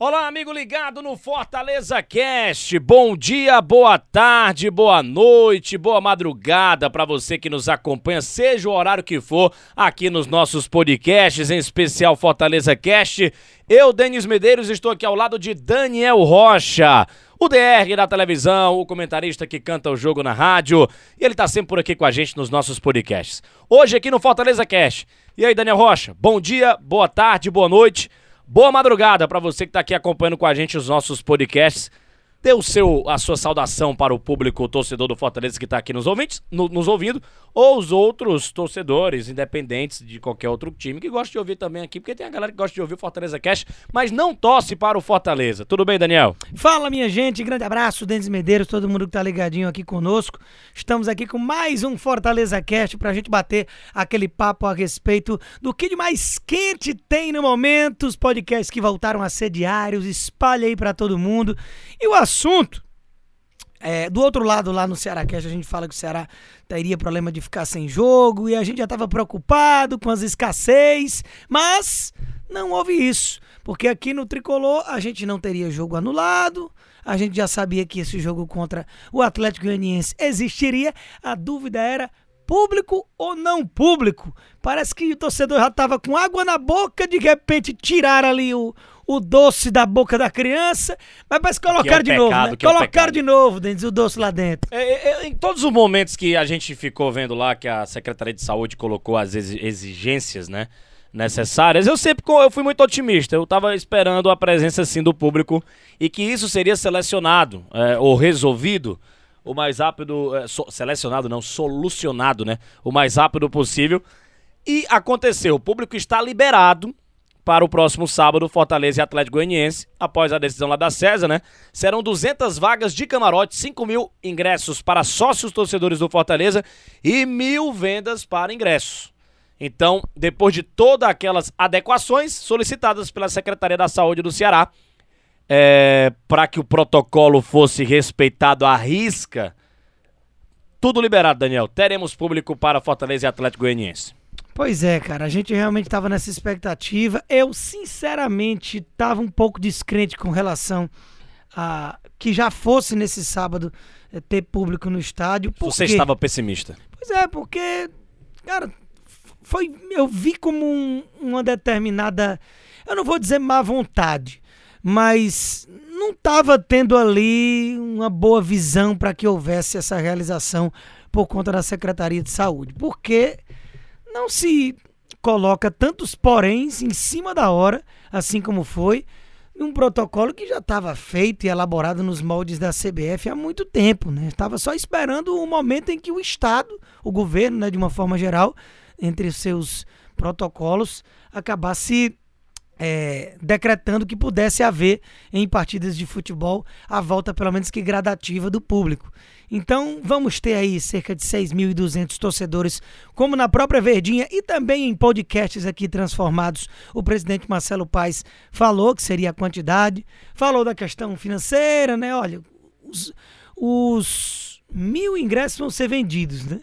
Olá, amigo ligado no Fortaleza Cast. Bom dia, boa tarde, boa noite, boa madrugada para você que nos acompanha, seja o horário que for, aqui nos nossos podcasts, em especial Fortaleza Cast. Eu, Denis Medeiros, estou aqui ao lado de Daniel Rocha, o DR da televisão, o comentarista que canta o jogo na rádio, e ele tá sempre por aqui com a gente nos nossos podcasts. Hoje aqui no Fortaleza Cast. E aí, Daniel Rocha, bom dia, boa tarde, boa noite. Boa madrugada para você que está aqui acompanhando com a gente os nossos podcasts. Dê o seu, a sua saudação para o público o torcedor do Fortaleza que está aqui nos, ouvintes, no, nos ouvindo, ou os outros torcedores independentes de qualquer outro time que gosta de ouvir também aqui, porque tem a galera que gosta de ouvir o Fortaleza Cash, mas não torce para o Fortaleza. Tudo bem, Daniel? Fala, minha gente, grande abraço, Denis Medeiros, todo mundo que tá ligadinho aqui conosco. Estamos aqui com mais um Fortaleza Cast pra gente bater aquele papo a respeito do que de mais quente tem no momento, os podcasts que voltaram a ser diários, espalha aí pra todo mundo. E o assunto é, do outro lado, lá no Ceará Cast, a gente fala que o Ceará teria problema de ficar sem jogo e a gente já estava preocupado com as escassez, mas não houve isso, porque aqui no Tricolor a gente não teria jogo anulado, a gente já sabia que esse jogo contra o Atlético Goianiense existiria, a dúvida era público ou não público. Parece que o torcedor já estava com água na boca, de repente tiraram ali o, o doce da boca da criança, mas parece que colocaram é de pecado, novo, né? é Colocaram pecado. de novo, Denis, o doce lá dentro. É, é, é, em todos os momentos que a gente ficou vendo lá que a Secretaria de Saúde colocou as exi- exigências, né, necessárias, eu sempre eu fui muito otimista. Eu tava esperando a presença assim do público e que isso seria selecionado é, ou resolvido o mais rápido, é, so- selecionado não, solucionado, né, o mais rápido possível. E aconteceu, o público está liberado para o próximo sábado, Fortaleza e Atlético Goianiense, após a decisão lá da César, né? Serão 200 vagas de camarote, 5 mil ingressos para sócios torcedores do Fortaleza e mil vendas para ingressos. Então, depois de todas aquelas adequações solicitadas pela Secretaria da Saúde do Ceará, é, para que o protocolo fosse respeitado à risca, tudo liberado, Daniel. Teremos público para Fortaleza e Atlético Goianiense. Pois é, cara, a gente realmente estava nessa expectativa. Eu, sinceramente, estava um pouco descrente com relação a que já fosse nesse sábado eh, ter público no estádio. Por Você quê? estava pessimista. Pois é, porque, cara, foi, eu vi como um- uma determinada, eu não vou dizer má vontade, mas não estava tendo ali uma boa visão para que houvesse essa realização por conta da Secretaria de Saúde. Porque não se coloca tantos poréns em cima da hora, assim como foi, um protocolo que já estava feito e elaborado nos moldes da CBF há muito tempo, né? Estava só esperando o momento em que o Estado, o governo, né, de uma forma geral, entre seus protocolos, acabasse é, decretando que pudesse haver em partidas de futebol a volta, pelo menos que gradativa, do público. Então, vamos ter aí cerca de 6.200 torcedores, como na própria Verdinha e também em podcasts aqui transformados. O presidente Marcelo Paes falou que seria a quantidade, falou da questão financeira, né? Olha, os, os mil ingressos vão ser vendidos, né?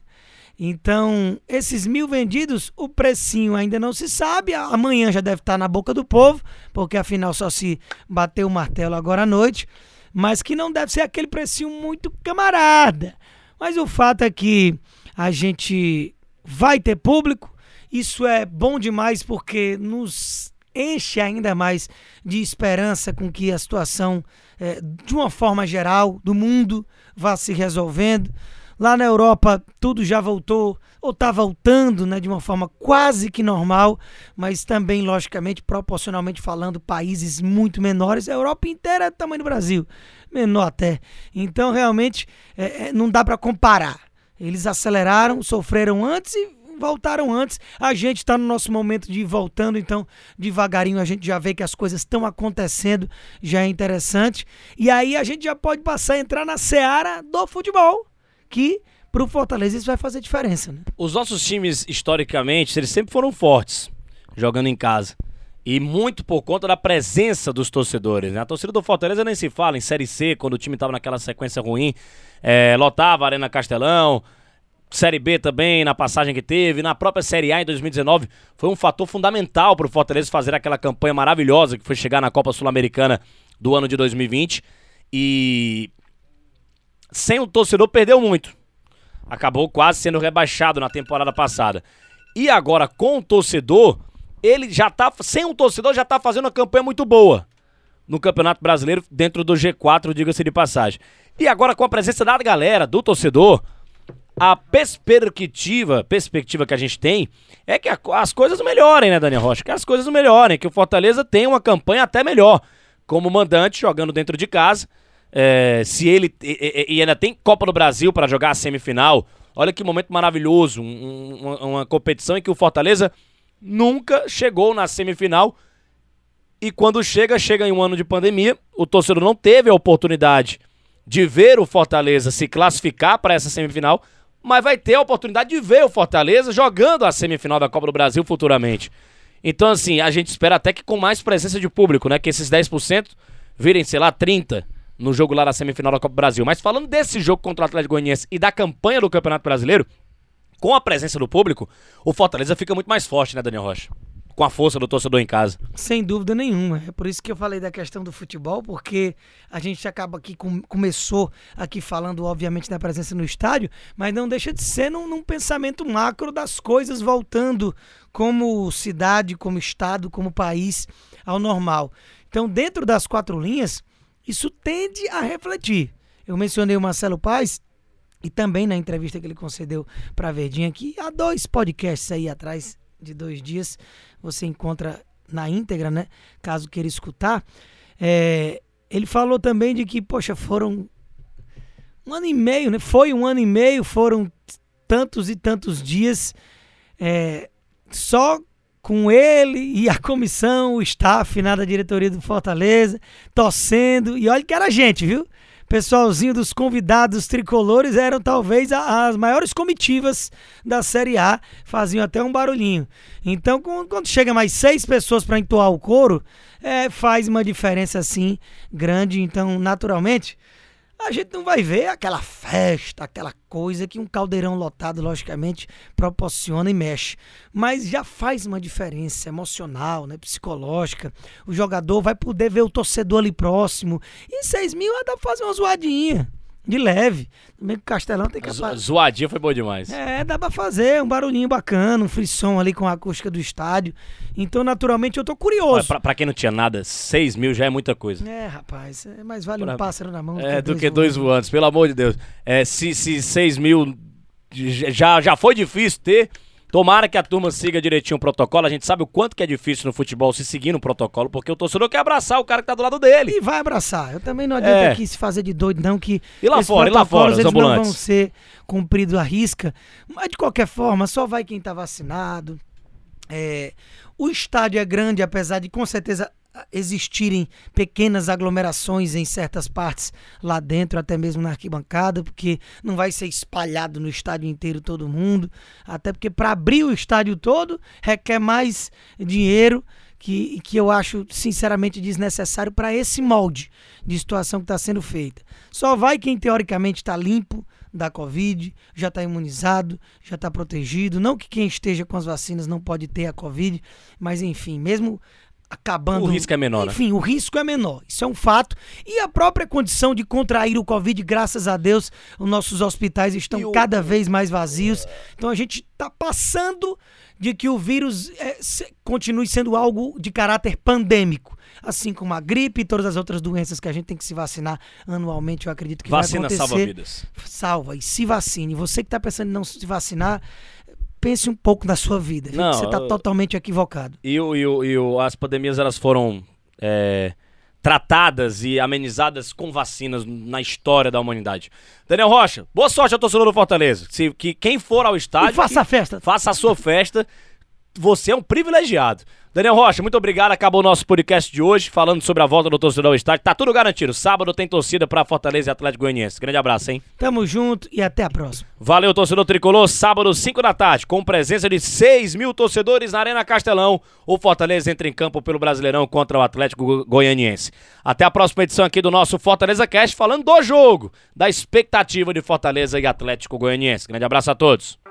Então, esses mil vendidos, o precinho ainda não se sabe. Amanhã já deve estar na boca do povo, porque afinal só se bateu o martelo agora à noite. Mas que não deve ser aquele precinho muito camarada. Mas o fato é que a gente vai ter público. Isso é bom demais porque nos enche ainda mais de esperança com que a situação, eh, de uma forma geral, do mundo, vá se resolvendo. Lá na Europa, tudo já voltou, ou está voltando, né, de uma forma quase que normal, mas também, logicamente, proporcionalmente falando, países muito menores. A Europa inteira é do tamanho do Brasil, menor até. Então, realmente, é, é, não dá para comparar. Eles aceleraram, sofreram antes e voltaram antes. A gente está no nosso momento de ir voltando, então devagarinho a gente já vê que as coisas estão acontecendo, já é interessante. E aí a gente já pode passar a entrar na seara do futebol, que pro Fortaleza isso vai fazer diferença, né? Os nossos times, historicamente, eles sempre foram fortes, jogando em casa. E muito por conta da presença dos torcedores, né? A torcida do Fortaleza nem se fala em Série C, quando o time tava naquela sequência ruim, é, lotava a Arena Castelão, Série B também, na passagem que teve, na própria Série A em 2019, foi um fator fundamental para o Fortaleza fazer aquela campanha maravilhosa que foi chegar na Copa Sul-Americana do ano de 2020. E sem o torcedor perdeu muito. Acabou quase sendo rebaixado na temporada passada. E agora com o torcedor, ele já tá sem um torcedor já tá fazendo uma campanha muito boa no Campeonato Brasileiro dentro do G4, diga-se de passagem. E agora com a presença da galera, do torcedor, a perspectiva, perspectiva que a gente tem é que a, as coisas melhorem, né, Daniel Rocha? Que as coisas melhorem, que o Fortaleza tem uma campanha até melhor como mandante, jogando dentro de casa. É, se ele e, e, ainda tem Copa do Brasil para jogar a semifinal. Olha que momento maravilhoso, um, uma, uma competição em que o Fortaleza nunca chegou na semifinal e quando chega, chega em um ano de pandemia. O torcedor não teve a oportunidade de ver o Fortaleza se classificar para essa semifinal mas vai ter a oportunidade de ver o Fortaleza jogando a semifinal da Copa do Brasil futuramente. Então, assim, a gente espera até que com mais presença de público, né? Que esses 10% virem, sei lá, 30% no jogo lá da semifinal da Copa do Brasil. Mas falando desse jogo contra o Atlético Goianiense e da campanha do Campeonato Brasileiro, com a presença do público, o Fortaleza fica muito mais forte, né, Daniel Rocha? com a força do torcedor em casa. Sem dúvida nenhuma. É por isso que eu falei da questão do futebol, porque a gente acaba aqui, com, começou aqui falando, obviamente, da presença no estádio, mas não deixa de ser num, num pensamento macro das coisas voltando como cidade, como estado, como país ao normal. Então, dentro das quatro linhas, isso tende a refletir. Eu mencionei o Marcelo Paes, e também na entrevista que ele concedeu para a Verdinha, que há dois podcasts aí atrás, de dois dias, você encontra na íntegra, né? Caso queira escutar. É, ele falou também de que, poxa, foram um ano e meio, né? Foi um ano e meio, foram tantos e tantos dias é, só com ele e a comissão, o staff na da diretoria do Fortaleza, torcendo. E olha que era gente, viu? pessoalzinho dos convidados tricolores eram talvez as maiores comitivas da Série A, faziam até um barulhinho. Então, quando chega mais seis pessoas para entoar o coro, é, faz uma diferença assim grande. Então, naturalmente, a gente não vai ver aquela festa, aquela coisa que um caldeirão lotado, logicamente, proporciona e mexe. Mas já faz uma diferença emocional, né, psicológica. O jogador vai poder ver o torcedor ali próximo. E 6 mil dá pra fazer uma zoadinha de leve. Também que o Castelão tem que fazer. Zoadinha foi bom demais. É, dá pra fazer um barulhinho bacana, um frisson ali com a acústica do estádio. Então, naturalmente, eu tô curioso. Pra, pra quem não tinha nada, 6 mil já é muita coisa. É, rapaz, é mais vale pra... um pássaro na mão. É, do que dois voantes, pelo amor de Deus. É, se, se 6 mil já, já foi difícil ter. Tomara que a turma siga direitinho o protocolo. A gente sabe o quanto que é difícil no futebol se seguir no protocolo, porque o torcedor quer abraçar o cara que tá do lado dele. E vai abraçar. Eu também não adianta é. aqui se fazer de doido, não, que. E lá fora, e lá fora, eles não vão ser cumpridos à risca. Mas de qualquer forma, só vai quem tá vacinado. É, o estádio é grande, apesar de com certeza existirem pequenas aglomerações em certas partes lá dentro, até mesmo na arquibancada, porque não vai ser espalhado no estádio inteiro todo mundo, até porque para abrir o estádio todo requer mais dinheiro que, que eu acho sinceramente desnecessário para esse molde de situação que está sendo feita. Só vai quem teoricamente está limpo da Covid, já está imunizado, já está protegido. Não que quem esteja com as vacinas não pode ter a Covid, mas enfim, mesmo acabando. O risco é menor. Né? Enfim, né? o risco é menor. Isso é um fato. E a própria condição de contrair o Covid, graças a Deus, os nossos hospitais estão cada vez mais vazios. Então a gente está passando de que o vírus é, se, continue sendo algo de caráter pandêmico. Assim como a gripe e todas as outras doenças que a gente tem que se vacinar anualmente, eu acredito que Vacina vai acontecer. Vacina salva vidas. Salva e se vacine. Você que está pensando em não se vacinar, pense um pouco na sua vida. Não, você está totalmente equivocado. E, o, e, o, e o, as pandemias elas foram é, tratadas e amenizadas com vacinas na história da humanidade. Daniel Rocha, boa sorte ao torcedor do Fortaleza. Se, que, quem for ao estádio. E faça a festa. Faça a sua festa. Você é um privilegiado. Daniel Rocha, muito obrigado. Acabou o nosso podcast de hoje, falando sobre a volta do torcedor ao estádio. Tá tudo garantido. Sábado tem torcida para Fortaleza e Atlético Goianiense. Grande abraço, hein? Tamo junto e até a próxima. Valeu, torcedor tricolor. Sábado, 5 da tarde, com presença de 6 mil torcedores na Arena Castelão. O Fortaleza entra em campo pelo Brasileirão contra o Atlético Goianiense. Até a próxima edição aqui do nosso Fortaleza Cast, falando do jogo, da expectativa de Fortaleza e Atlético Goianiense. Grande abraço a todos.